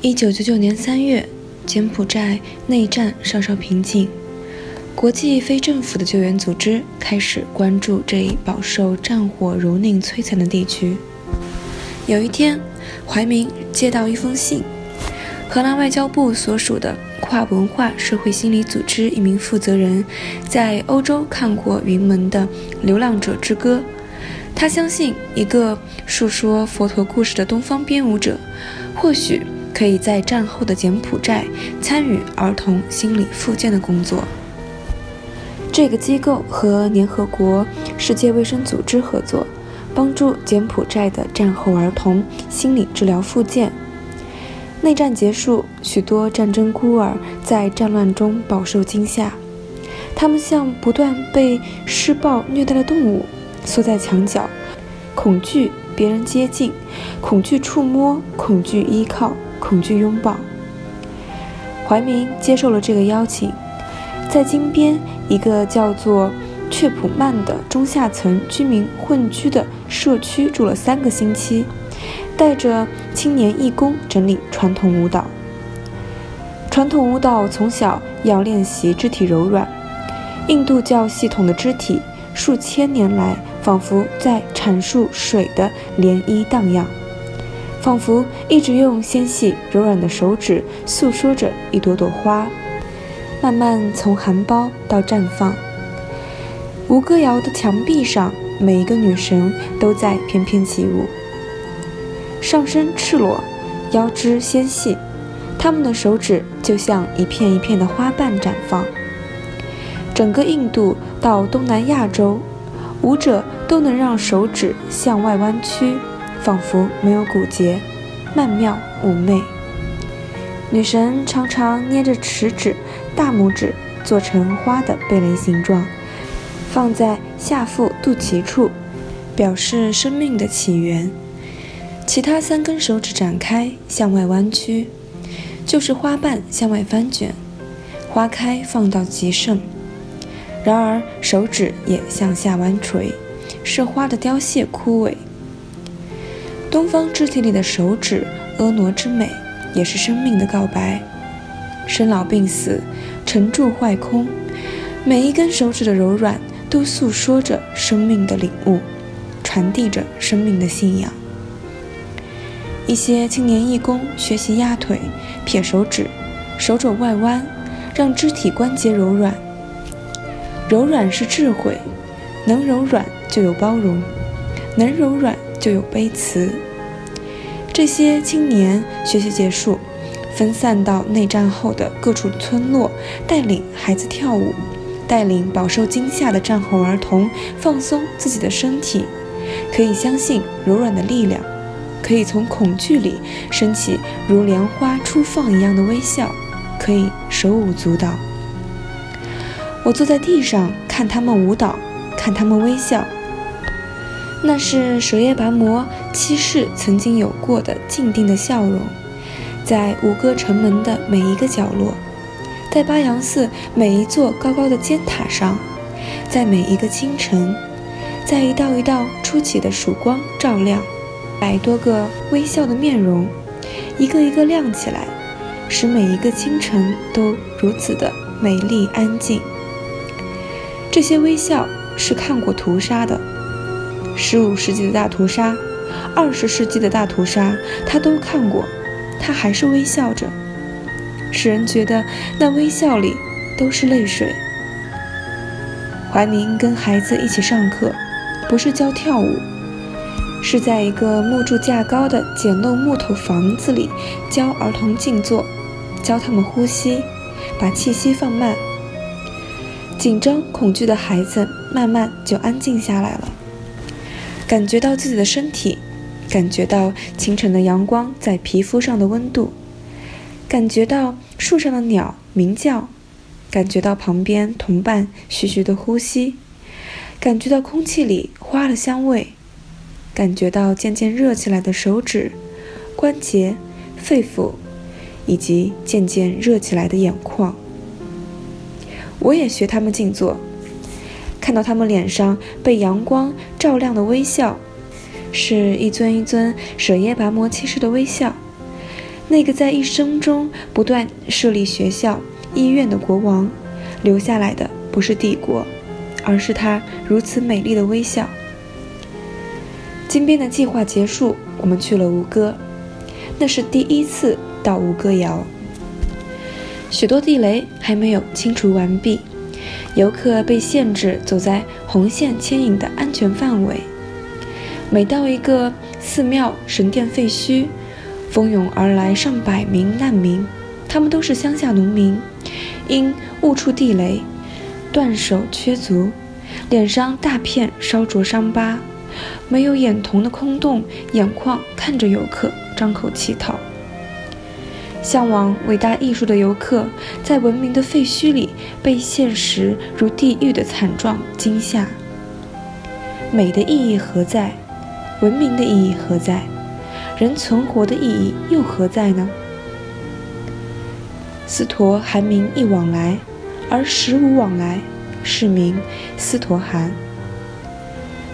一九九九年三月，柬埔寨内战稍稍平静，国际非政府的救援组织开始关注这一饱受战火蹂躏摧残的地区。有一天，怀民接到一封信，荷兰外交部所属的跨文化社会心理组织一名负责人，在欧洲看过云门的《流浪者之歌》，他相信一个述说佛陀故事的东方编舞者，或许。可以在战后的柬埔寨参与儿童心理复健的工作。这个机构和联合国世界卫生组织合作，帮助柬埔寨的战后儿童心理治疗复健。内战结束，许多战争孤儿在战乱中饱受惊吓，他们像不断被施暴虐待的动物，缩在墙角，恐惧别人接近，恐惧触摸，恐惧依靠。恐惧拥抱。怀民接受了这个邀请，在金边一个叫做雀普曼的中下层居民混居的社区住了三个星期，带着青年义工整理传统舞蹈。传统舞蹈从小要练习肢体柔软，印度教系统的肢体数千年来仿佛在阐述水的涟漪荡漾。仿佛一直用纤细柔软的手指诉说着一朵朵花，慢慢从含苞到绽放。吴歌谣的墙壁上，每一个女神都在翩翩起舞，上身赤裸，腰肢纤细，她们的手指就像一片一片的花瓣绽放。整个印度到东南亚洲，舞者都能让手指向外弯曲。仿佛没有骨节，曼妙妩媚。女神常常捏着食指、大拇指做成花的蓓蕾形状，放在下腹肚脐处，表示生命的起源。其他三根手指展开向外弯曲，就是花瓣向外翻卷，花开放到极盛。然而手指也向下弯垂，是花的凋谢枯萎。东方肢体里的手指婀娜之美，也是生命的告白。生老病死，成住坏空，每一根手指的柔软，都诉说着生命的领悟，传递着生命的信仰。一些青年义工学习压腿、撇手指、手肘外弯，让肢体关节柔软。柔软是智慧，能柔软就有包容，能柔软。就有悲词。这些青年学习结束，分散到内战后的各处村落，带领孩子跳舞，带领饱受惊吓的战后儿童放松自己的身体。可以相信柔软的力量，可以从恐惧里升起如莲花初放一样的微笑，可以手舞足蹈。我坐在地上看他们舞蹈，看他们微笑。那是舍夜跋摩七世曾经有过的静定的笑容，在吴哥城门的每一个角落，在巴扬寺每一座高高的尖塔上，在每一个清晨，在一道一道初起的曙光照亮，百多个微笑的面容，一个一个亮起来，使每一个清晨都如此的美丽安静。这些微笑是看过屠杀的。十五世纪的大屠杀，二十世纪的大屠杀，他都看过，他还是微笑着，使人觉得那微笑里都是泪水。怀民跟孩子一起上课，不是教跳舞，是在一个木柱架高的简陋木头房子里教儿童静坐，教他们呼吸，把气息放慢。紧张恐惧的孩子慢慢就安静下来了。感觉到自己的身体，感觉到清晨的阳光在皮肤上的温度，感觉到树上的鸟鸣叫，感觉到旁边同伴徐徐的呼吸，感觉到空气里花的香味，感觉到渐渐热起来的手指、关节、肺腑，以及渐渐热起来的眼眶。我也学他们静坐。看到他们脸上被阳光照亮的微笑，是一尊一尊舍耶跋摩七世的微笑。那个在一生中不断设立学校、医院的国王，留下来的不是帝国，而是他如此美丽的微笑。金边的计划结束，我们去了吴哥，那是第一次到吴哥窑，许多地雷还没有清除完毕。游客被限制走在红线牵引的安全范围。每到一个寺庙、神殿废墟，蜂拥而来上百名难民，他们都是乡下农民，因误触地雷，断手缺足，脸上大片烧灼伤疤，没有眼瞳的空洞眼眶看着游客，张口乞讨。向往伟大艺术的游客，在文明的废墟里被现实如地狱的惨状惊吓。美的意义何在？文明的意义何在？人存活的意义又何在呢？斯陀含名一往来，而实无往来，是名斯陀含。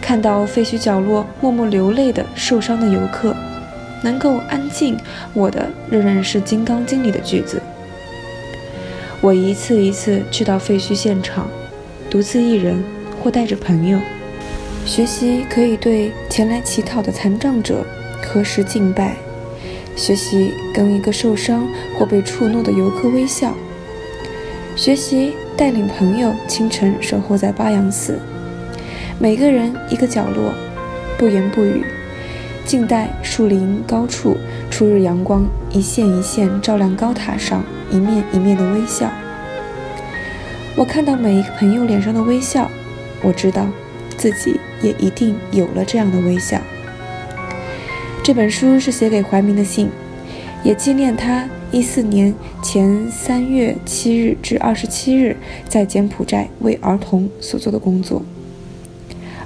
看到废墟角落默默流泪的受伤的游客。能够安静，我的仍然是《金刚经》里的句子。我一次一次去到废墟现场，独自一人或带着朋友，学习可以对前来乞讨的残障者何时敬拜，学习跟一个受伤或被触怒的游客微笑，学习带领朋友清晨守候在巴扬寺，每个人一个角落，不言不语。静待树林高处，初日阳光一线一线照亮高塔上一面一面的微笑。我看到每一个朋友脸上的微笑，我知道自己也一定有了这样的微笑。这本书是写给怀民的信，也纪念他一四年前三月七日至二十七日在柬埔寨为儿童所做的工作。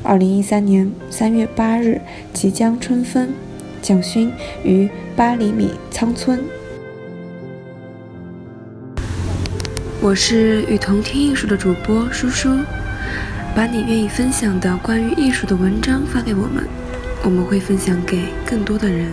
二零一三年三月八日，即将春分，蒋勋于八厘米仓村。我是与同听艺术的主播叔叔，把你愿意分享的关于艺术的文章发给我们，我们会分享给更多的人。